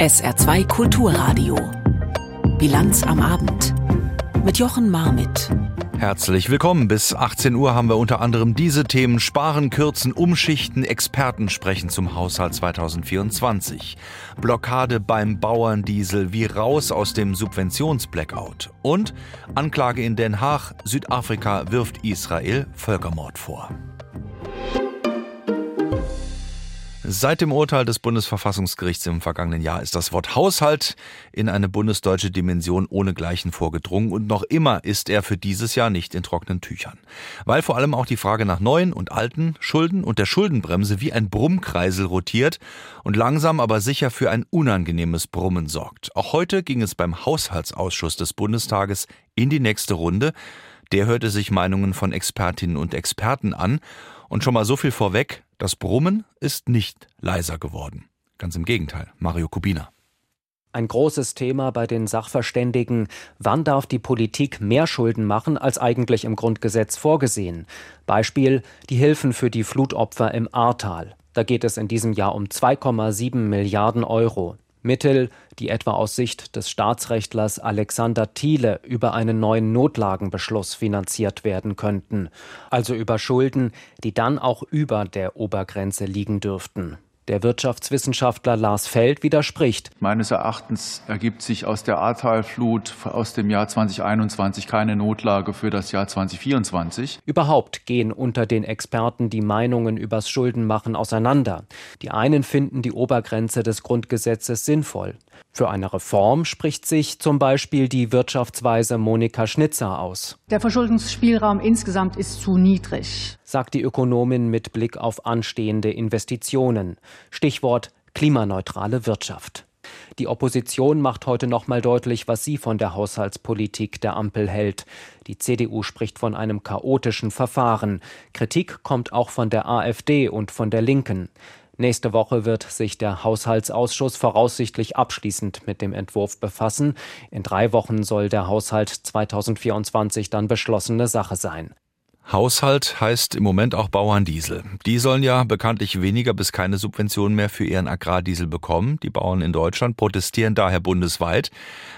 SR2 Kulturradio. Bilanz am Abend. Mit Jochen Marmit. Herzlich willkommen. Bis 18 Uhr haben wir unter anderem diese Themen Sparen, Kürzen, Umschichten, Experten sprechen zum Haushalt 2024. Blockade beim Bauerndiesel wie raus aus dem Subventionsblackout. Und Anklage in Den Haag, Südafrika wirft Israel Völkermord vor. Seit dem Urteil des Bundesverfassungsgerichts im vergangenen Jahr ist das Wort Haushalt in eine bundesdeutsche Dimension ohnegleichen vorgedrungen und noch immer ist er für dieses Jahr nicht in trockenen Tüchern. Weil vor allem auch die Frage nach neuen und alten Schulden und der Schuldenbremse wie ein Brummkreisel rotiert und langsam aber sicher für ein unangenehmes Brummen sorgt. Auch heute ging es beim Haushaltsausschuss des Bundestages in die nächste Runde. Der hörte sich Meinungen von Expertinnen und Experten an und schon mal so viel vorweg, das Brummen ist nicht leiser geworden. Ganz im Gegenteil. Mario Kubina. Ein großes Thema bei den Sachverständigen. Wann darf die Politik mehr Schulden machen als eigentlich im Grundgesetz vorgesehen? Beispiel die Hilfen für die Flutopfer im Ahrtal. Da geht es in diesem Jahr um 2,7 Milliarden Euro. Mittel, die etwa aus Sicht des Staatsrechtlers Alexander Thiele über einen neuen Notlagenbeschluss finanziert werden könnten, also über Schulden, die dann auch über der Obergrenze liegen dürften. Der Wirtschaftswissenschaftler Lars Feld widerspricht. Meines Erachtens ergibt sich aus der Ahrtalflut aus dem Jahr 2021 keine Notlage für das Jahr 2024. Überhaupt gehen unter den Experten die Meinungen übers Schuldenmachen auseinander. Die einen finden die Obergrenze des Grundgesetzes sinnvoll. Für eine Reform spricht sich zum Beispiel die Wirtschaftsweise Monika Schnitzer aus. Der Verschuldungsspielraum insgesamt ist zu niedrig, sagt die Ökonomin mit Blick auf anstehende Investitionen. Stichwort klimaneutrale Wirtschaft. Die Opposition macht heute nochmal deutlich, was sie von der Haushaltspolitik der Ampel hält. Die CDU spricht von einem chaotischen Verfahren. Kritik kommt auch von der AfD und von der Linken. Nächste Woche wird sich der Haushaltsausschuss voraussichtlich abschließend mit dem Entwurf befassen. In drei Wochen soll der Haushalt 2024 dann beschlossene Sache sein. Haushalt heißt im Moment auch Bauerndiesel. Die sollen ja bekanntlich weniger bis keine Subventionen mehr für ihren Agrardiesel bekommen. Die Bauern in Deutschland protestieren daher bundesweit.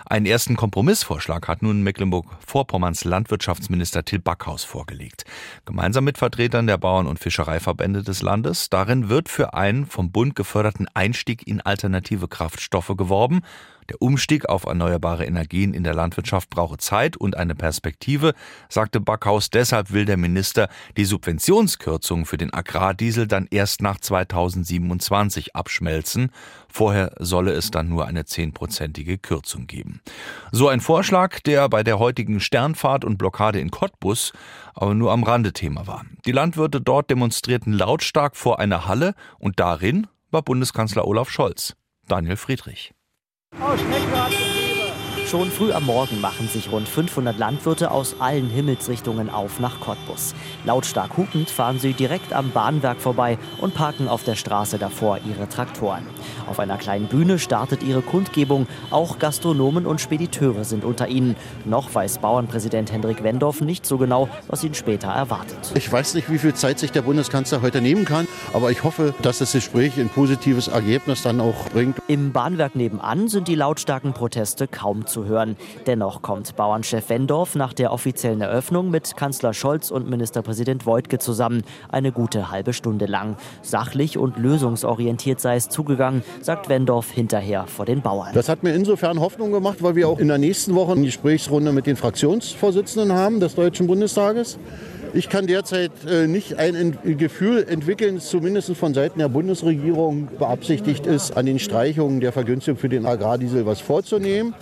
Einen ersten Kompromissvorschlag hat nun Mecklenburg-Vorpommerns Landwirtschaftsminister Till Backhaus vorgelegt. Gemeinsam mit Vertretern der Bauern- und Fischereiverbände des Landes. Darin wird für einen vom Bund geförderten Einstieg in alternative Kraftstoffe geworben der Umstieg auf erneuerbare Energien in der Landwirtschaft brauche Zeit und eine Perspektive, sagte Backhaus. Deshalb will der Minister die Subventionskürzungen für den Agrardiesel dann erst nach 2027 abschmelzen. Vorher solle es dann nur eine zehnprozentige Kürzung geben. So ein Vorschlag, der bei der heutigen Sternfahrt und Blockade in Cottbus aber nur am Rande Thema war. Die Landwirte dort demonstrierten lautstark vor einer Halle und darin war Bundeskanzler Olaf Scholz. Daniel Friedrich. Oh, Schon früh am Morgen machen sich rund 500 Landwirte aus allen Himmelsrichtungen auf nach Cottbus. Lautstark hupend fahren sie direkt am Bahnwerk vorbei und parken auf der Straße davor ihre Traktoren. Auf einer kleinen Bühne startet ihre Kundgebung. Auch Gastronomen und Spediteure sind unter ihnen. Noch weiß Bauernpräsident Hendrik Wendorf nicht so genau, was ihn später erwartet. Ich weiß nicht, wie viel Zeit sich der Bundeskanzler heute nehmen kann, aber ich hoffe, dass das Gespräch ein positives Ergebnis dann auch bringt. Im Bahnwerk nebenan sind die lautstarken Proteste kaum zu hören. Dennoch kommt Bauernchef Wendorf nach der offiziellen Eröffnung mit Kanzler Scholz und Ministerpräsident Woidke zusammen. Eine gute halbe Stunde lang. Sachlich und lösungsorientiert sei es zugegangen, sagt Wendorf hinterher vor den Bauern. Das hat mir insofern Hoffnung gemacht, weil wir auch in der nächsten Woche eine Gesprächsrunde mit den Fraktionsvorsitzenden haben des Deutschen Bundestages. Ich kann derzeit äh, nicht ein Gefühl entwickeln, zumindest von Seiten der Bundesregierung beabsichtigt ist, an den Streichungen der Vergünstigung für den Agrardiesel was vorzunehmen.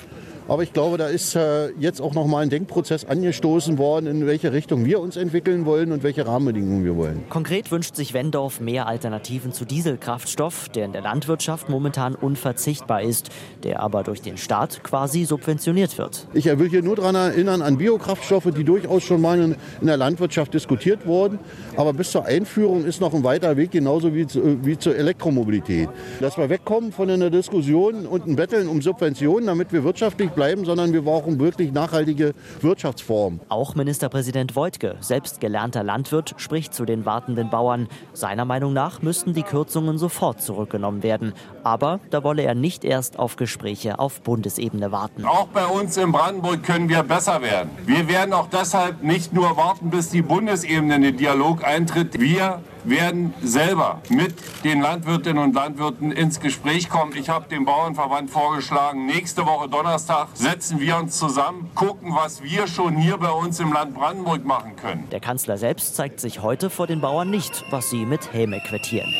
Aber ich glaube, da ist äh, jetzt auch nochmal ein Denkprozess angestoßen worden, in welche Richtung wir uns entwickeln wollen und welche Rahmenbedingungen wir wollen. Konkret wünscht sich Wendorf mehr Alternativen zu Dieselkraftstoff, der in der Landwirtschaft momentan unverzichtbar ist, der aber durch den Staat quasi subventioniert wird. Ich will hier nur daran erinnern an Biokraftstoffe, die durchaus schon mal in, in der Landwirtschaft diskutiert wurden. Aber bis zur Einführung ist noch ein weiter Weg, genauso wie, zu, wie zur Elektromobilität. Dass wir wegkommen von einer Diskussion und ein Betteln um Subventionen, damit wir wirtschaftlich bleiben bleiben, sondern wir brauchen wirklich nachhaltige Wirtschaftsformen. Auch Ministerpräsident Voigtke, selbst gelernter Landwirt, spricht zu den wartenden Bauern. Seiner Meinung nach müssten die Kürzungen sofort zurückgenommen werden. Aber da wolle er nicht erst auf Gespräche auf Bundesebene warten. Auch bei uns in Brandenburg können wir besser werden. Wir werden auch deshalb nicht nur warten, bis die Bundesebene in den Dialog eintritt. Wir werden selber mit den Landwirtinnen und Landwirten ins Gespräch kommen. Ich habe dem Bauernverband vorgeschlagen, nächste Woche Donnerstag setzen wir uns zusammen, gucken, was wir schon hier bei uns im Land Brandenburg machen können. Der Kanzler selbst zeigt sich heute vor den Bauern nicht, was sie mit Häme quittieren.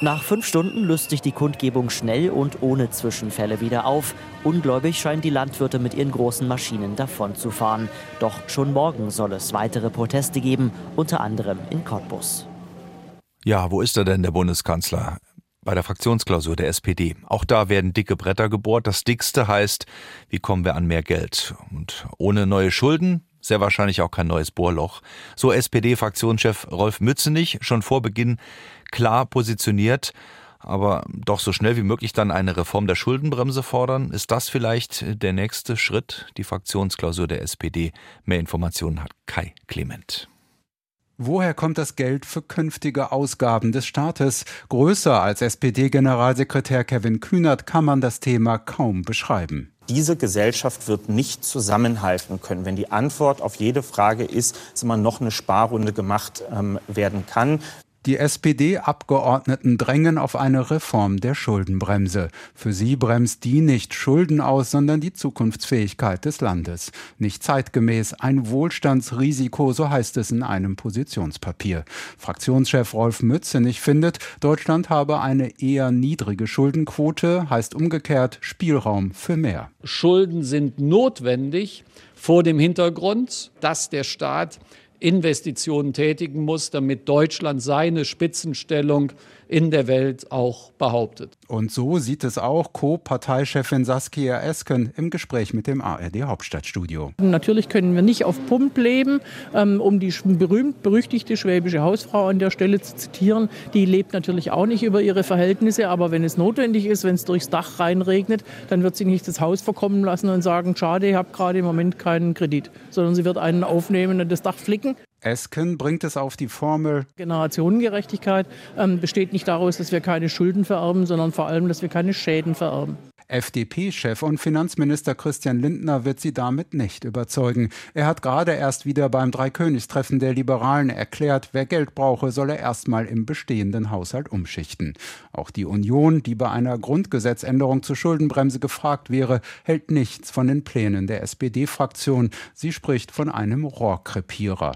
Nach fünf Stunden löst sich die Kundgebung schnell und ohne Zwischenfälle wieder auf. Ungläubig scheinen die Landwirte mit ihren großen Maschinen davonzufahren. Doch schon morgen soll es weitere Proteste geben, unter anderem in Cottbus. Ja, wo ist er denn, der Bundeskanzler? Bei der Fraktionsklausur der SPD. Auch da werden dicke Bretter gebohrt. Das dickste heißt, wie kommen wir an mehr Geld? Und ohne neue Schulden sehr wahrscheinlich auch kein neues Bohrloch. So SPD-Fraktionschef Rolf Mützenich schon vor Beginn klar positioniert aber doch so schnell wie möglich dann eine Reform der Schuldenbremse fordern. Ist das vielleicht der nächste Schritt? Die Fraktionsklausur der SPD. Mehr Informationen hat Kai Clement. Woher kommt das Geld für künftige Ausgaben des Staates? Größer als SPD-Generalsekretär Kevin Kühnert kann man das Thema kaum beschreiben. Diese Gesellschaft wird nicht zusammenhalten können, wenn die Antwort auf jede Frage ist, dass immer noch eine Sparrunde gemacht ähm, werden kann. Die SPD-Abgeordneten drängen auf eine Reform der Schuldenbremse. Für sie bremst die nicht Schulden aus, sondern die Zukunftsfähigkeit des Landes. Nicht zeitgemäß, ein Wohlstandsrisiko, so heißt es in einem Positionspapier. Fraktionschef Rolf Mützenich findet, Deutschland habe eine eher niedrige Schuldenquote, heißt umgekehrt Spielraum für mehr. Schulden sind notwendig vor dem Hintergrund, dass der Staat Investitionen tätigen muss, damit Deutschland seine Spitzenstellung in der Welt auch behauptet. Und so sieht es auch Co-Parteichefin Saskia Esken im Gespräch mit dem ARD Hauptstadtstudio. Natürlich können wir nicht auf Pump leben, ähm, um die berühmt-berüchtigte schwäbische Hausfrau an der Stelle zu zitieren. Die lebt natürlich auch nicht über ihre Verhältnisse, aber wenn es notwendig ist, wenn es durchs Dach reinregnet, dann wird sie nicht das Haus verkommen lassen und sagen, schade, ich habe gerade im Moment keinen Kredit, sondern sie wird einen aufnehmen und das Dach flicken. Esken bringt es auf die Formel. Generationengerechtigkeit ähm, besteht nicht daraus, dass wir keine Schulden vererben, sondern vor allem, dass wir keine Schäden vererben. FDP-Chef und Finanzminister Christian Lindner wird sie damit nicht überzeugen. Er hat gerade erst wieder beim Dreikönigstreffen der Liberalen erklärt, wer Geld brauche, solle erstmal im bestehenden Haushalt umschichten. Auch die Union, die bei einer Grundgesetzänderung zur Schuldenbremse gefragt wäre, hält nichts von den Plänen der SPD-Fraktion. Sie spricht von einem Rohrkrepierer.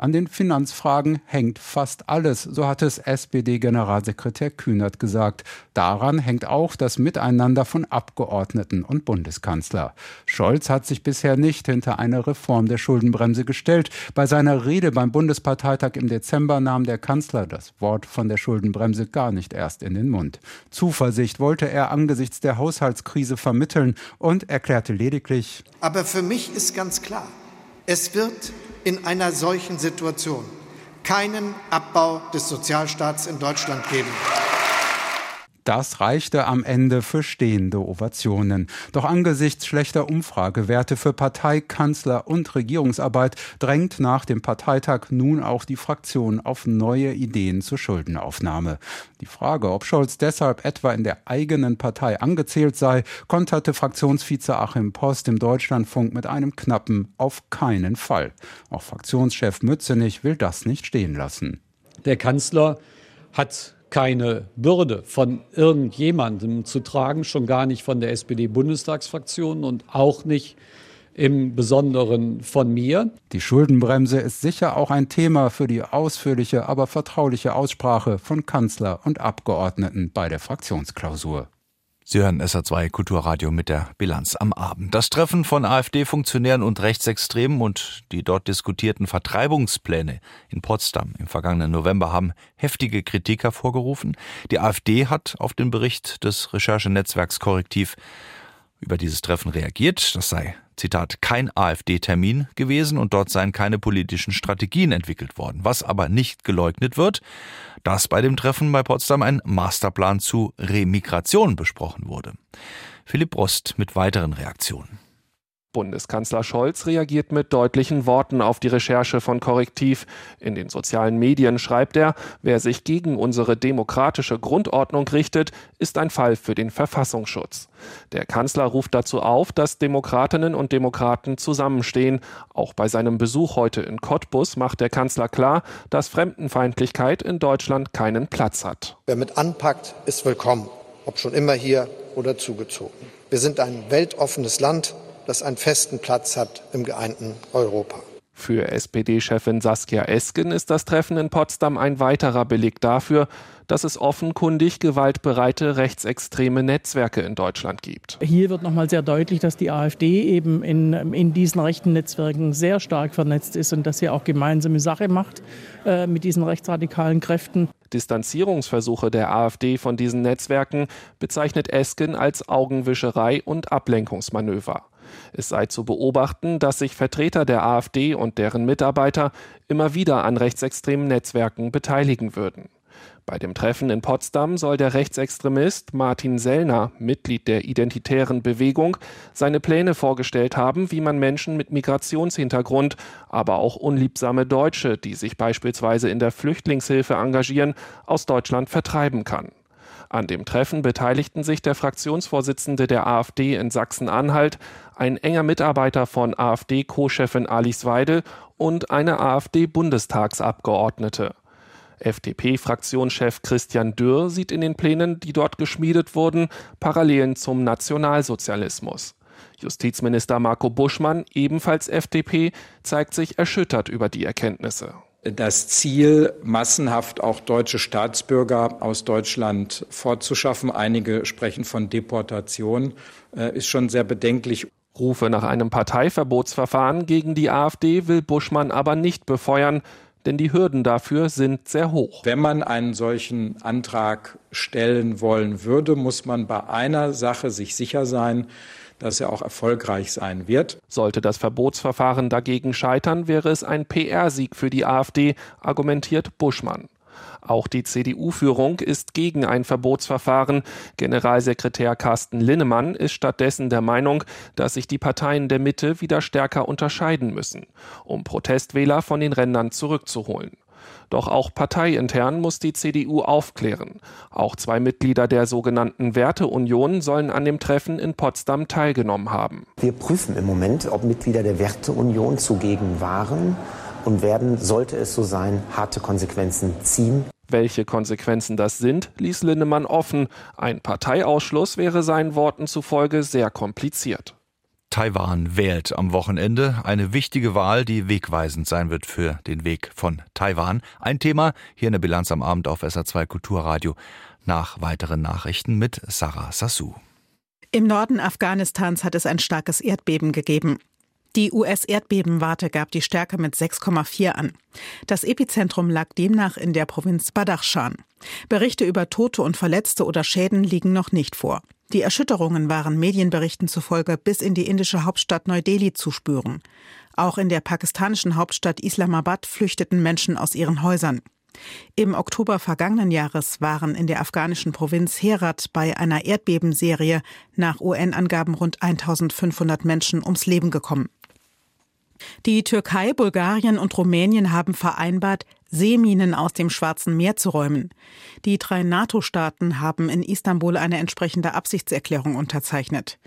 An den Finanzfragen hängt fast alles, so hat es SPD-Generalsekretär Kühnert gesagt. Daran hängt auch das Miteinander von Abgeordneten und Bundeskanzler. Scholz hat sich bisher nicht hinter eine Reform der Schuldenbremse gestellt. Bei seiner Rede beim Bundesparteitag im Dezember nahm der Kanzler das Wort von der Schuldenbremse gar nicht erst in den Mund. Zuversicht wollte er angesichts der Haushaltskrise vermitteln und erklärte lediglich Aber für mich ist ganz klar, es wird in einer solchen Situation keinen Abbau des Sozialstaats in Deutschland geben. Das reichte am Ende für stehende Ovationen. Doch angesichts schlechter Umfragewerte für Partei, Kanzler und Regierungsarbeit drängt nach dem Parteitag nun auch die Fraktion auf neue Ideen zur Schuldenaufnahme. Die Frage, ob Scholz deshalb etwa in der eigenen Partei angezählt sei, konterte Fraktionsvize Achim Post im Deutschlandfunk mit einem knappen Auf keinen Fall. Auch Fraktionschef Mützenich will das nicht stehen lassen. Der Kanzler hat keine Bürde von irgendjemandem zu tragen, schon gar nicht von der SPD-Bundestagsfraktion und auch nicht im Besonderen von mir. Die Schuldenbremse ist sicher auch ein Thema für die ausführliche, aber vertrauliche Aussprache von Kanzler und Abgeordneten bei der Fraktionsklausur. Sie hören SA2 Kulturradio mit der Bilanz am Abend. Das Treffen von AfD-Funktionären und Rechtsextremen und die dort diskutierten Vertreibungspläne in Potsdam im vergangenen November haben heftige Kritik hervorgerufen. Die AfD hat auf den Bericht des Recherchenetzwerks Korrektiv über dieses Treffen reagiert. Das sei Zitat, kein AfD-Termin gewesen und dort seien keine politischen Strategien entwickelt worden. Was aber nicht geleugnet wird, dass bei dem Treffen bei Potsdam ein Masterplan zu Remigration besprochen wurde. Philipp Rost mit weiteren Reaktionen. Bundeskanzler Scholz reagiert mit deutlichen Worten auf die Recherche von Korrektiv. In den sozialen Medien schreibt er, wer sich gegen unsere demokratische Grundordnung richtet, ist ein Fall für den Verfassungsschutz. Der Kanzler ruft dazu auf, dass Demokratinnen und Demokraten zusammenstehen. Auch bei seinem Besuch heute in Cottbus macht der Kanzler klar, dass Fremdenfeindlichkeit in Deutschland keinen Platz hat. Wer mit anpackt, ist willkommen, ob schon immer hier oder zugezogen. Wir sind ein weltoffenes Land das einen festen Platz hat im geeinten Europa. Für SPD-Chefin Saskia Esken ist das Treffen in Potsdam ein weiterer Beleg dafür, dass es offenkundig gewaltbereite rechtsextreme Netzwerke in Deutschland gibt. Hier wird nochmal sehr deutlich, dass die AfD eben in, in diesen rechten Netzwerken sehr stark vernetzt ist und dass sie auch gemeinsame Sache macht äh, mit diesen rechtsradikalen Kräften. Distanzierungsversuche der AfD von diesen Netzwerken bezeichnet Esken als Augenwischerei und Ablenkungsmanöver. Es sei zu beobachten, dass sich Vertreter der AfD und deren Mitarbeiter immer wieder an rechtsextremen Netzwerken beteiligen würden. Bei dem Treffen in Potsdam soll der Rechtsextremist Martin Sellner, Mitglied der Identitären Bewegung, seine Pläne vorgestellt haben, wie man Menschen mit Migrationshintergrund, aber auch unliebsame Deutsche, die sich beispielsweise in der Flüchtlingshilfe engagieren, aus Deutschland vertreiben kann. An dem Treffen beteiligten sich der Fraktionsvorsitzende der AfD in Sachsen-Anhalt, ein enger Mitarbeiter von AfD-Co-Chefin Alice Weidel und eine AfD-Bundestagsabgeordnete. FDP-Fraktionschef Christian Dürr sieht in den Plänen, die dort geschmiedet wurden, Parallelen zum Nationalsozialismus. Justizminister Marco Buschmann, ebenfalls FDP, zeigt sich erschüttert über die Erkenntnisse das Ziel, massenhaft auch deutsche Staatsbürger aus Deutschland fortzuschaffen. Einige sprechen von Deportation, äh, ist schon sehr bedenklich. Rufe nach einem Parteiverbotsverfahren gegen die AfD will Buschmann aber nicht befeuern, denn die Hürden dafür sind sehr hoch. Wenn man einen solchen Antrag stellen wollen würde, muss man bei einer Sache sich sicher sein, dass er auch erfolgreich sein wird. Sollte das Verbotsverfahren dagegen scheitern, wäre es ein PR-Sieg für die AfD, argumentiert Buschmann. Auch die CDU-Führung ist gegen ein Verbotsverfahren. Generalsekretär Carsten Linnemann ist stattdessen der Meinung, dass sich die Parteien der Mitte wieder stärker unterscheiden müssen, um Protestwähler von den Rändern zurückzuholen. Doch auch parteiintern muss die CDU aufklären. Auch zwei Mitglieder der sogenannten Werteunion sollen an dem Treffen in Potsdam teilgenommen haben. Wir prüfen im Moment, ob Mitglieder der Werteunion zugegen waren und werden, sollte es so sein, harte Konsequenzen ziehen. Welche Konsequenzen das sind, ließ Linnemann offen. Ein Parteiausschluss wäre seinen Worten zufolge sehr kompliziert. Taiwan wählt am Wochenende eine wichtige Wahl, die wegweisend sein wird für den Weg von Taiwan. Ein Thema hier in der Bilanz am Abend auf SA2 Kulturradio. Nach weiteren Nachrichten mit Sarah Sassou. Im Norden Afghanistans hat es ein starkes Erdbeben gegeben. Die US-Erdbebenwarte gab die Stärke mit 6,4 an. Das Epizentrum lag demnach in der Provinz Badakhshan. Berichte über Tote und Verletzte oder Schäden liegen noch nicht vor. Die Erschütterungen waren Medienberichten zufolge bis in die indische Hauptstadt Neu-Delhi zu spüren. Auch in der pakistanischen Hauptstadt Islamabad flüchteten Menschen aus ihren Häusern. Im Oktober vergangenen Jahres waren in der afghanischen Provinz Herat bei einer Erdbebenserie nach UN-Angaben rund 1500 Menschen ums Leben gekommen. Die Türkei, Bulgarien und Rumänien haben vereinbart, Seeminen aus dem Schwarzen Meer zu räumen. Die drei NATO-Staaten haben in Istanbul eine entsprechende Absichtserklärung unterzeichnet.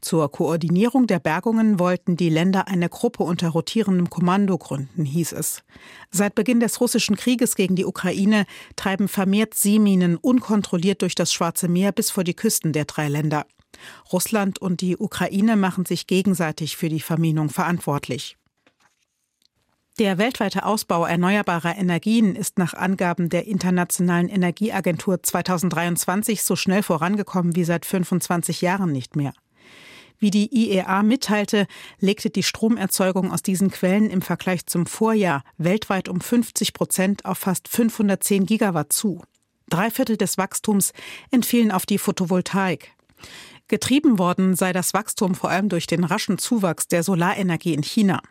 Zur Koordinierung der Bergungen wollten die Länder eine Gruppe unter rotierendem Kommando gründen, hieß es. Seit Beginn des russischen Krieges gegen die Ukraine treiben vermehrt Seeminen unkontrolliert durch das Schwarze Meer bis vor die Küsten der drei Länder. Russland und die Ukraine machen sich gegenseitig für die Verminung verantwortlich. Der weltweite Ausbau erneuerbarer Energien ist nach Angaben der Internationalen Energieagentur 2023 so schnell vorangekommen wie seit 25 Jahren nicht mehr. Wie die IEA mitteilte, legte die Stromerzeugung aus diesen Quellen im Vergleich zum Vorjahr weltweit um 50 Prozent auf fast 510 Gigawatt zu. Drei Viertel des Wachstums entfielen auf die Photovoltaik. Getrieben worden sei das Wachstum vor allem durch den raschen Zuwachs der Solarenergie in China.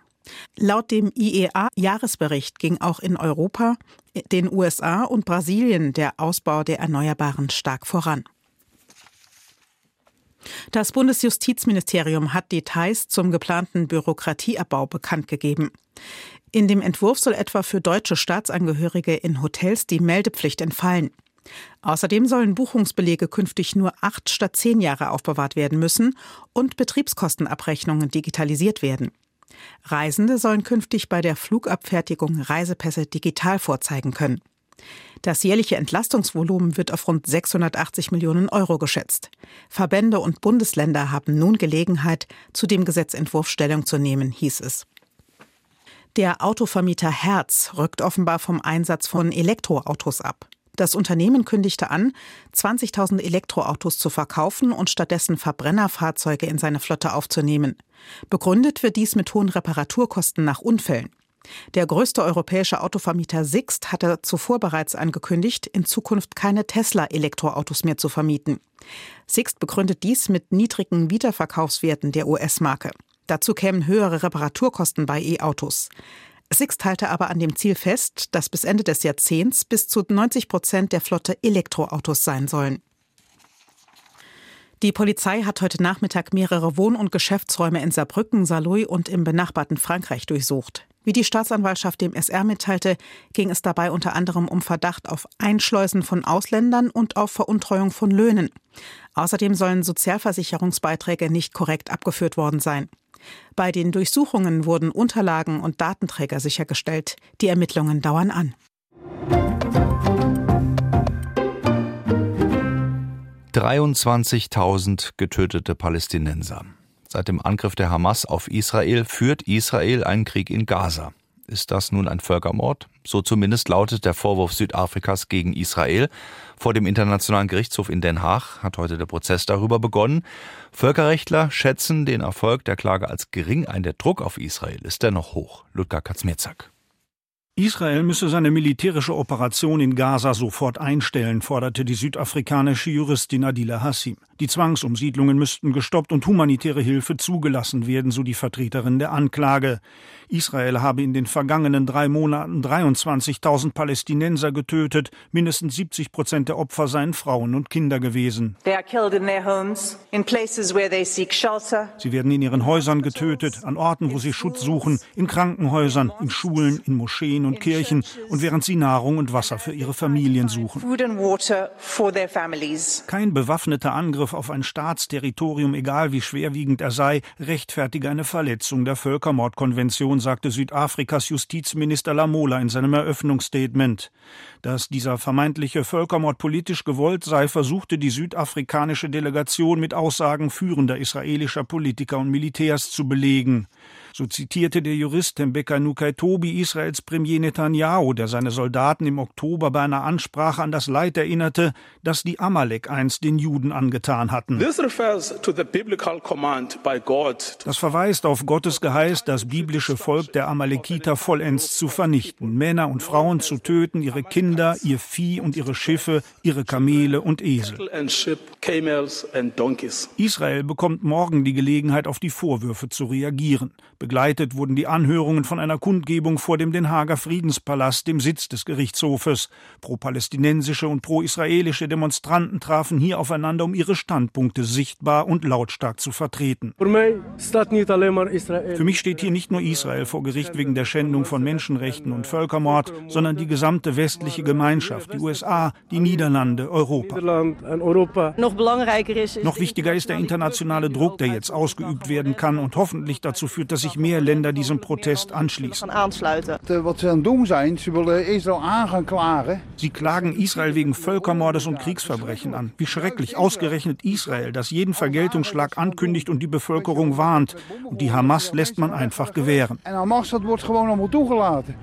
Laut dem IEA-Jahresbericht ging auch in Europa, den USA und Brasilien der Ausbau der Erneuerbaren stark voran. Das Bundesjustizministerium hat Details zum geplanten Bürokratieabbau bekannt gegeben. In dem Entwurf soll etwa für deutsche Staatsangehörige in Hotels die Meldepflicht entfallen. Außerdem sollen Buchungsbelege künftig nur acht statt zehn Jahre aufbewahrt werden müssen und Betriebskostenabrechnungen digitalisiert werden. Reisende sollen künftig bei der Flugabfertigung Reisepässe digital vorzeigen können. Das jährliche Entlastungsvolumen wird auf rund 680 Millionen Euro geschätzt. Verbände und Bundesländer haben nun Gelegenheit, zu dem Gesetzentwurf Stellung zu nehmen, hieß es. Der Autovermieter Herz rückt offenbar vom Einsatz von Elektroautos ab. Das Unternehmen kündigte an, 20.000 Elektroautos zu verkaufen und stattdessen Verbrennerfahrzeuge in seine Flotte aufzunehmen. Begründet wird dies mit hohen Reparaturkosten nach Unfällen. Der größte europäische Autovermieter Sixt hatte zuvor bereits angekündigt, in Zukunft keine Tesla-Elektroautos mehr zu vermieten. Sixt begründet dies mit niedrigen Wiederverkaufswerten der US-Marke. Dazu kämen höhere Reparaturkosten bei E-Autos. Sixt halte aber an dem Ziel fest, dass bis Ende des Jahrzehnts bis zu 90 Prozent der Flotte Elektroautos sein sollen. Die Polizei hat heute Nachmittag mehrere Wohn- und Geschäftsräume in Saarbrücken, Saarlouis und im benachbarten Frankreich durchsucht. Wie die Staatsanwaltschaft dem SR mitteilte, ging es dabei unter anderem um Verdacht auf Einschleusen von Ausländern und auf Veruntreuung von Löhnen. Außerdem sollen Sozialversicherungsbeiträge nicht korrekt abgeführt worden sein. Bei den Durchsuchungen wurden Unterlagen und Datenträger sichergestellt. Die Ermittlungen dauern an. 23.000 getötete Palästinenser. Seit dem Angriff der Hamas auf Israel führt Israel einen Krieg in Gaza. Ist das nun ein Völkermord? So zumindest lautet der Vorwurf Südafrikas gegen Israel. Vor dem Internationalen Gerichtshof in Den Haag hat heute der Prozess darüber begonnen. Völkerrechtler schätzen den Erfolg der Klage als gering ein. Der Druck auf Israel ist dennoch hoch. Ludger Kaczmierzak. Israel müsse seine militärische Operation in Gaza sofort einstellen, forderte die südafrikanische Juristin Adila Hassim. Die Zwangsumsiedlungen müssten gestoppt und humanitäre Hilfe zugelassen werden, so die Vertreterin der Anklage. Israel habe in den vergangenen drei Monaten 23.000 Palästinenser getötet. Mindestens 70 Prozent der Opfer seien Frauen und Kinder gewesen. Sie werden in ihren Häusern getötet, an Orten, wo sie Schutz suchen, in Krankenhäusern, in Schulen, in Moscheen und Kirchen und während sie Nahrung und Wasser für ihre Familien suchen. Kein bewaffneter Angriff auf ein Staatsterritorium, egal wie schwerwiegend er sei, rechtfertige eine Verletzung der Völkermordkonvention sagte Südafrikas Justizminister Lamola in seinem Eröffnungsstatement. Dass dieser vermeintliche Völkermord politisch gewollt sei, versuchte die südafrikanische Delegation mit Aussagen führender israelischer Politiker und Militärs zu belegen. So zitierte der Jurist Tembeka Nukaitobi Israels Premier Netanyahu, der seine Soldaten im Oktober bei einer Ansprache an das Leid erinnerte, das die Amalek einst den Juden angetan hatten. Das verweist auf Gottes Geheiß, das biblische Volk der Amalekiter vollends zu vernichten, Männer und Frauen zu töten, ihre Kinder, ihr Vieh und ihre Schiffe, ihre Kamele und Esel. Israel bekommt morgen die Gelegenheit, auf die Vorwürfe zu reagieren. Begleitet wurden die Anhörungen von einer Kundgebung vor dem Den Haager Friedenspalast, dem Sitz des Gerichtshofes. Pro-palästinensische und pro-israelische Demonstranten trafen hier aufeinander, um ihre Standpunkte sichtbar und lautstark zu vertreten. Für mich steht hier nicht nur Israel vor Gericht wegen der Schändung von Menschenrechten und Völkermord, sondern die gesamte westliche Gemeinschaft, die USA, die Niederlande, Europa. Noch wichtiger ist der internationale Druck, der jetzt ausgeübt werden kann und hoffentlich dazu führt, dass sich sich mehr Länder diesem Protest anschließen. Sie klagen Israel wegen Völkermordes und Kriegsverbrechen an. Wie schrecklich, ausgerechnet Israel, das jeden Vergeltungsschlag ankündigt und die Bevölkerung warnt. Und die Hamas lässt man einfach gewähren.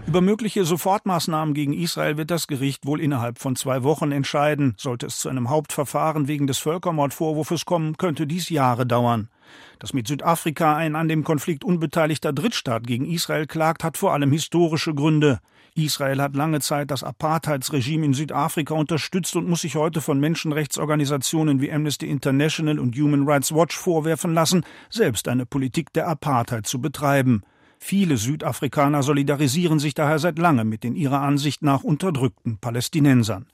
Über mögliche Sofortmaßnahmen gegen Israel wird das Gericht wohl innerhalb von zwei Wochen entscheiden. Sollte es zu einem Hauptverfahren wegen des Völkermordvorwurfs kommen, könnte dies Jahre dauern. Dass mit Südafrika ein an dem Konflikt unbeteiligter Drittstaat gegen Israel klagt, hat vor allem historische Gründe. Israel hat lange Zeit das Apartheidsregime in Südafrika unterstützt und muss sich heute von Menschenrechtsorganisationen wie Amnesty International und Human Rights Watch vorwerfen lassen, selbst eine Politik der Apartheid zu betreiben. Viele Südafrikaner solidarisieren sich daher seit langem mit den ihrer Ansicht nach unterdrückten Palästinensern.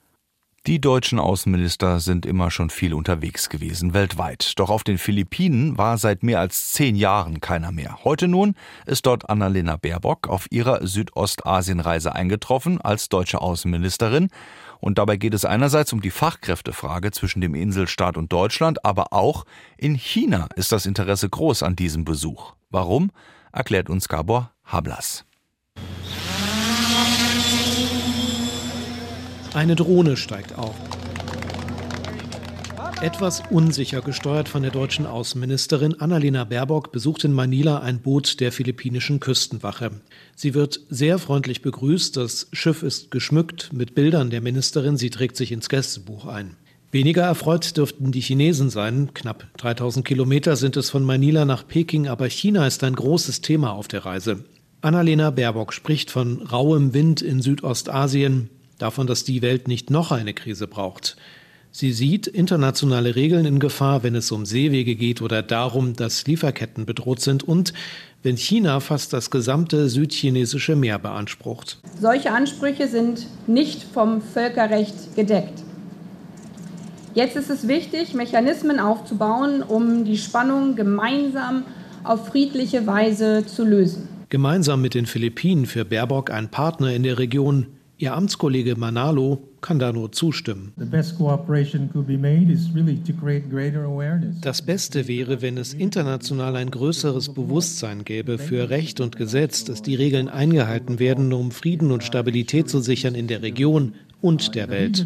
Die deutschen Außenminister sind immer schon viel unterwegs gewesen, weltweit. Doch auf den Philippinen war seit mehr als zehn Jahren keiner mehr. Heute nun ist dort Annalena Baerbock auf ihrer Südostasienreise eingetroffen als deutsche Außenministerin. Und dabei geht es einerseits um die Fachkräftefrage zwischen dem Inselstaat und Deutschland, aber auch in China ist das Interesse groß an diesem Besuch. Warum? Erklärt uns Gabor Hablas. Eine Drohne steigt auf. Etwas unsicher gesteuert von der deutschen Außenministerin Annalena Baerbock besucht in Manila ein Boot der philippinischen Küstenwache. Sie wird sehr freundlich begrüßt, das Schiff ist geschmückt mit Bildern der Ministerin, sie trägt sich ins Gästebuch ein. Weniger erfreut dürften die Chinesen sein. Knapp 3000 Kilometer sind es von Manila nach Peking, aber China ist ein großes Thema auf der Reise. Annalena Baerbock spricht von rauem Wind in Südostasien, davon, dass die Welt nicht noch eine Krise braucht. Sie sieht internationale Regeln in Gefahr, wenn es um Seewege geht oder darum, dass Lieferketten bedroht sind und wenn China fast das gesamte südchinesische Meer beansprucht. Solche Ansprüche sind nicht vom Völkerrecht gedeckt. Jetzt ist es wichtig, Mechanismen aufzubauen, um die Spannung gemeinsam auf friedliche Weise zu lösen. Gemeinsam mit den Philippinen für Baerbock ein Partner in der Region, Ihr Amtskollege Manalo kann da nur zustimmen. Das Beste wäre, wenn es international ein größeres Bewusstsein gäbe für Recht und Gesetz, dass die Regeln eingehalten werden, um Frieden und Stabilität zu sichern in der Region und der Welt.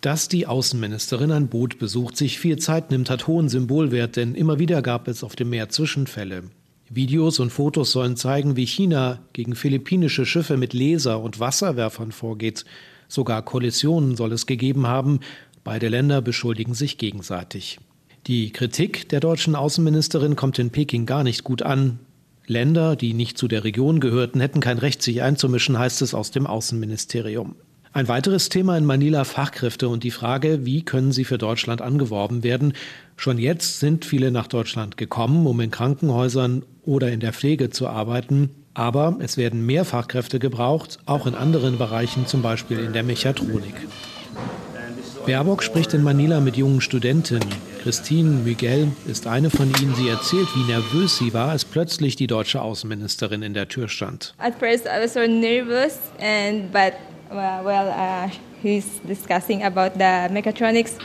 Dass die Außenministerin ein Boot besucht, sich viel Zeit nimmt, hat hohen Symbolwert, denn immer wieder gab es auf dem Meer Zwischenfälle. Videos und Fotos sollen zeigen, wie China gegen philippinische Schiffe mit Laser- und Wasserwerfern vorgeht. Sogar Kollisionen soll es gegeben haben. Beide Länder beschuldigen sich gegenseitig. Die Kritik der deutschen Außenministerin kommt in Peking gar nicht gut an. Länder, die nicht zu der Region gehörten, hätten kein Recht, sich einzumischen, heißt es aus dem Außenministerium. Ein weiteres Thema in Manila Fachkräfte und die Frage, wie können sie für Deutschland angeworben werden. Schon jetzt sind viele nach Deutschland gekommen, um in Krankenhäusern oder in der Pflege zu arbeiten. Aber es werden mehr Fachkräfte gebraucht, auch in anderen Bereichen, zum Beispiel in der Mechatronik. Baerbock spricht in Manila mit jungen Studentinnen. Christine Miguel ist eine von ihnen. Sie erzählt, wie nervös sie war, als plötzlich die deutsche Außenministerin in der Tür stand. At first I was so nervous and but well, uh, he's discussing about the mechatronics.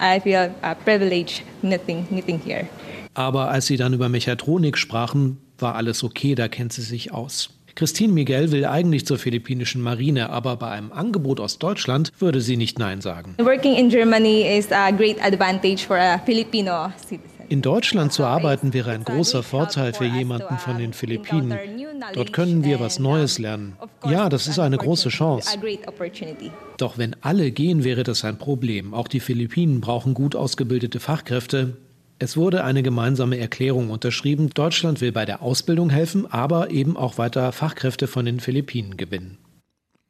I feel uh, privileged, nothing, nothing here. Aber als sie dann über Mechatronik sprachen, war alles okay, da kennt sie sich aus. Christine Miguel will eigentlich zur philippinischen Marine, aber bei einem Angebot aus Deutschland würde sie nicht Nein sagen. Working in Germany is a great advantage for a Filipino citizen. In Deutschland zu arbeiten wäre ein großer Vorteil für jemanden von den Philippinen. Dort können wir was Neues lernen. Ja, das ist eine große Chance. Doch wenn alle gehen, wäre das ein Problem. Auch die Philippinen brauchen gut ausgebildete Fachkräfte. Es wurde eine gemeinsame Erklärung unterschrieben. Deutschland will bei der Ausbildung helfen, aber eben auch weiter Fachkräfte von den Philippinen gewinnen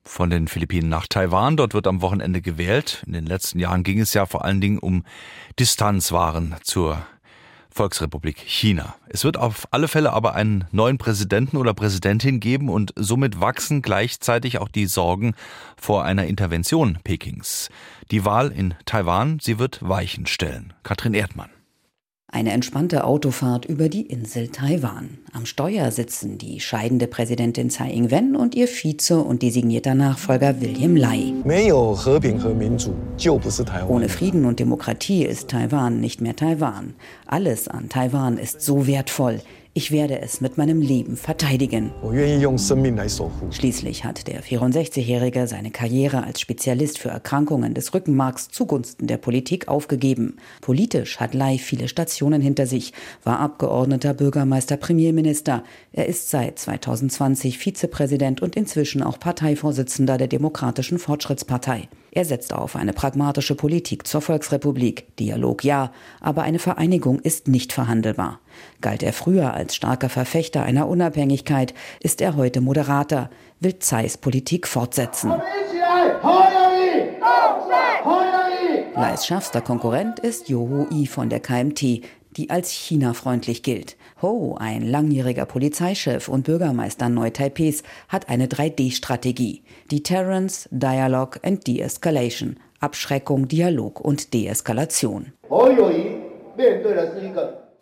von den Philippinen nach Taiwan. Dort wird am Wochenende gewählt. In den letzten Jahren ging es ja vor allen Dingen um Distanzwaren zur Volksrepublik China. Es wird auf alle Fälle aber einen neuen Präsidenten oder Präsidentin geben und somit wachsen gleichzeitig auch die Sorgen vor einer Intervention Pekings. Die Wahl in Taiwan, sie wird Weichen stellen. Katrin Erdmann. Eine entspannte Autofahrt über die Insel Taiwan. Am Steuer sitzen die scheidende Präsidentin Tsai Ing-wen und ihr Vize und designierter Nachfolger William Lai. Ohne Frieden und Demokratie ist Taiwan nicht mehr Taiwan. Alles an Taiwan ist so wertvoll. Ich werde es mit meinem Leben verteidigen. Schließlich hat der 64-Jährige seine Karriere als Spezialist für Erkrankungen des Rückenmarks zugunsten der Politik aufgegeben. Politisch hat Lai viele Stationen hinter sich, war Abgeordneter, Bürgermeister, Premierminister. Er ist seit 2020 Vizepräsident und inzwischen auch Parteivorsitzender der Demokratischen Fortschrittspartei. Er setzt auf eine pragmatische Politik zur Volksrepublik. Dialog ja, aber eine Vereinigung ist nicht verhandelbar. Galt er früher als starker Verfechter einer Unabhängigkeit, ist er heute Moderator, will Zeiss Politik fortsetzen. Leis schärfster Konkurrent ist Joho I von der KMT, die als China-freundlich gilt. Ho, ein langjähriger Polizeichef und Bürgermeister Neu-Taipehs, hat eine 3D-Strategie. Deterrence, Dialogue and De-Escalation. Abschreckung, Dialog und Deeskalation.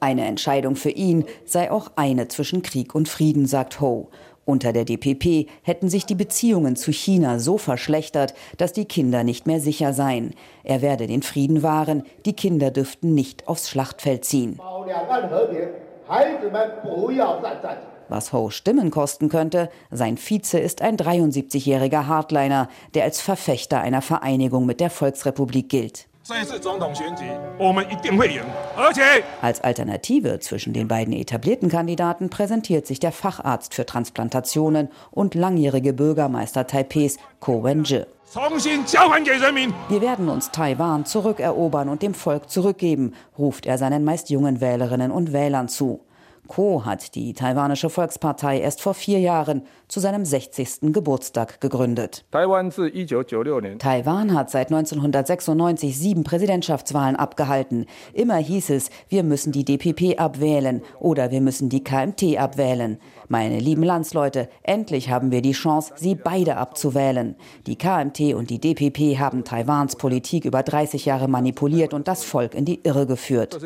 Eine Entscheidung für ihn sei auch eine zwischen Krieg und Frieden, sagt Ho. Unter der DPP hätten sich die Beziehungen zu China so verschlechtert, dass die Kinder nicht mehr sicher seien. Er werde den Frieden wahren, die Kinder dürften nicht aufs Schlachtfeld ziehen. Was Ho Stimmen kosten könnte, sein Vize ist ein 73-jähriger Hardliner, der als Verfechter einer Vereinigung mit der Volksrepublik gilt. Als Alternative zwischen den beiden etablierten Kandidaten präsentiert sich der Facharzt für Transplantationen und langjährige Bürgermeister Taipehs Ko Wen-je. Wir werden uns Taiwan zurückerobern und dem Volk zurückgeben, ruft er seinen meist jungen Wählerinnen und Wählern zu. Ko hat die taiwanische Volkspartei erst vor vier Jahren zu seinem 60. Geburtstag gegründet. Taiwan hat seit 1996 sieben Präsidentschaftswahlen abgehalten. Immer hieß es, wir müssen die DPP abwählen oder wir müssen die KMT abwählen. Meine lieben Landsleute, endlich haben wir die Chance, sie beide abzuwählen. Die KMT und die DPP haben Taiwans Politik über 30 Jahre manipuliert und das Volk in die Irre geführt.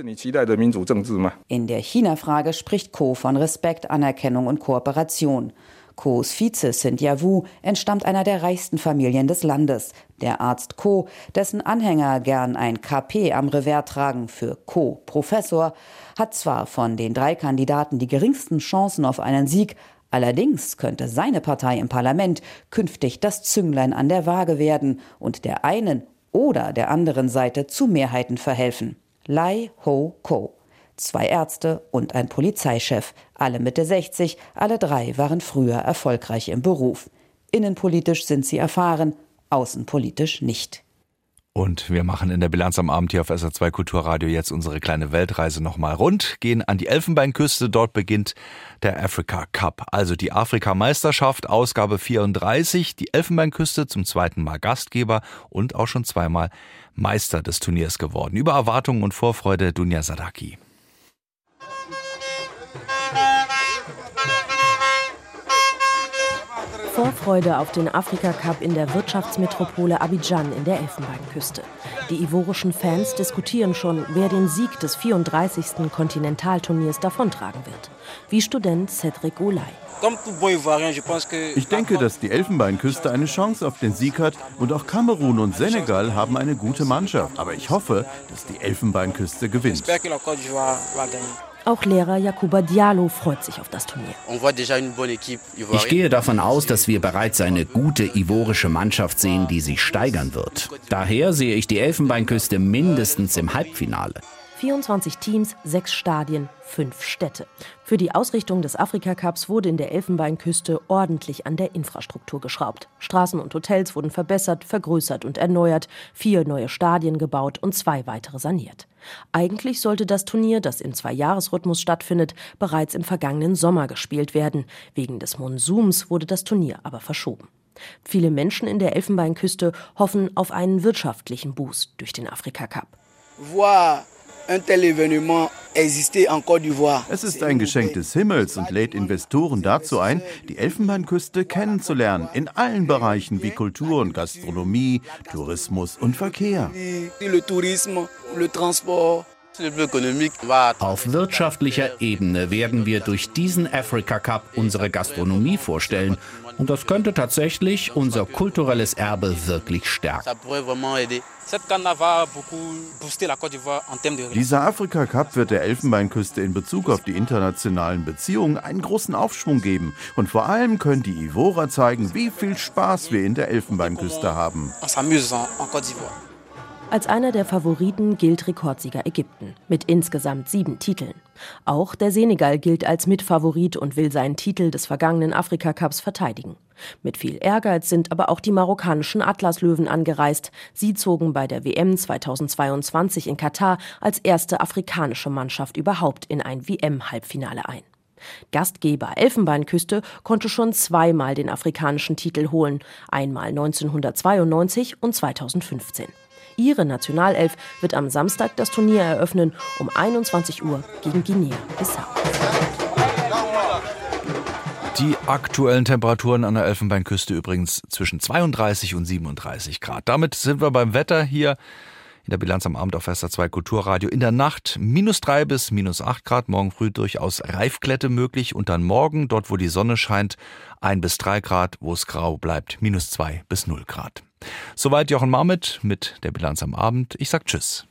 In der China-Frage spricht Ko von Respekt, Anerkennung und Kooperation. Kos Vize Cynthia Wu entstammt einer der reichsten Familien des Landes. Der Arzt Ko, dessen Anhänger gern ein KP am Revers tragen für Ko Professor, hat zwar von den drei Kandidaten die geringsten Chancen auf einen Sieg, allerdings könnte seine Partei im Parlament künftig das Zünglein an der Waage werden und der einen oder der anderen Seite zu Mehrheiten verhelfen. Lai Ho Ko. Zwei Ärzte und ein Polizeichef, alle Mitte 60, alle drei waren früher erfolgreich im Beruf. Innenpolitisch sind sie erfahren, außenpolitisch nicht. Und wir machen in der Bilanz am Abend hier auf SR2 Kulturradio jetzt unsere kleine Weltreise nochmal rund, gehen an die Elfenbeinküste, dort beginnt der Africa Cup, also die Afrikameisterschaft, Ausgabe 34, die Elfenbeinküste zum zweiten Mal Gastgeber und auch schon zweimal Meister des Turniers geworden. Über Erwartungen und Vorfreude Dunja Sadaki. Vorfreude auf den Afrika Cup in der Wirtschaftsmetropole Abidjan in der Elfenbeinküste. Die ivorischen Fans diskutieren schon, wer den Sieg des 34. Kontinentalturniers davontragen wird. Wie Student Cedric Oulay. Ich denke, dass die Elfenbeinküste eine Chance auf den Sieg hat und auch Kamerun und Senegal haben eine gute Mannschaft. Aber ich hoffe, dass die Elfenbeinküste gewinnt. Auch Lehrer Jakuba Diallo freut sich auf das Turnier. Ich gehe davon aus, dass wir bereits eine gute ivorische Mannschaft sehen, die sich steigern wird. Daher sehe ich die Elfenbeinküste mindestens im Halbfinale. 24 Teams, sechs Stadien, fünf Städte. Für die Ausrichtung des Afrika-Cups wurde in der Elfenbeinküste ordentlich an der Infrastruktur geschraubt. Straßen und Hotels wurden verbessert, vergrößert und erneuert, vier neue Stadien gebaut und zwei weitere saniert. Eigentlich sollte das Turnier, das im Zwei-Jahres-Rhythmus stattfindet, bereits im vergangenen Sommer gespielt werden. Wegen des Monsuns wurde das Turnier aber verschoben. Viele Menschen in der Elfenbeinküste hoffen auf einen wirtschaftlichen Boost durch den Afrika-Cup. Wow es ist ein Geschenk des Himmels und lädt Investoren dazu ein, die Elfenbeinküste kennenzulernen, in allen Bereichen wie Kultur und Gastronomie, Tourismus und Verkehr. Auf wirtschaftlicher Ebene werden wir durch diesen Africa Cup unsere Gastronomie vorstellen und das könnte tatsächlich unser kulturelles Erbe wirklich stärken. Dieser Afrika Cup wird der Elfenbeinküste in Bezug auf die internationalen Beziehungen einen großen Aufschwung geben. Und vor allem können die Ivorer zeigen, wie viel Spaß wir in der Elfenbeinküste haben. Als einer der Favoriten gilt Rekordsieger Ägypten mit insgesamt sieben Titeln. Auch der Senegal gilt als Mitfavorit und will seinen Titel des vergangenen Afrika-Cups verteidigen. Mit viel Ehrgeiz sind aber auch die marokkanischen Atlaslöwen angereist. Sie zogen bei der WM 2022 in Katar als erste afrikanische Mannschaft überhaupt in ein WM-Halbfinale ein. Gastgeber Elfenbeinküste konnte schon zweimal den afrikanischen Titel holen, einmal 1992 und 2015. Ihre Nationalelf wird am Samstag das Turnier eröffnen um 21 Uhr gegen Guinea-Bissau. Die aktuellen Temperaturen an der Elfenbeinküste übrigens zwischen 32 und 37 Grad. Damit sind wir beim Wetter hier in der Bilanz am Abend auf Fester 2 Kulturradio. In der Nacht minus drei bis minus acht Grad, morgen früh durchaus Reifglätte möglich und dann morgen, dort wo die Sonne scheint, ein bis drei Grad, wo es grau bleibt, minus zwei bis null Grad. Soweit Jochen Marmit mit der Bilanz am Abend. Ich sag Tschüss.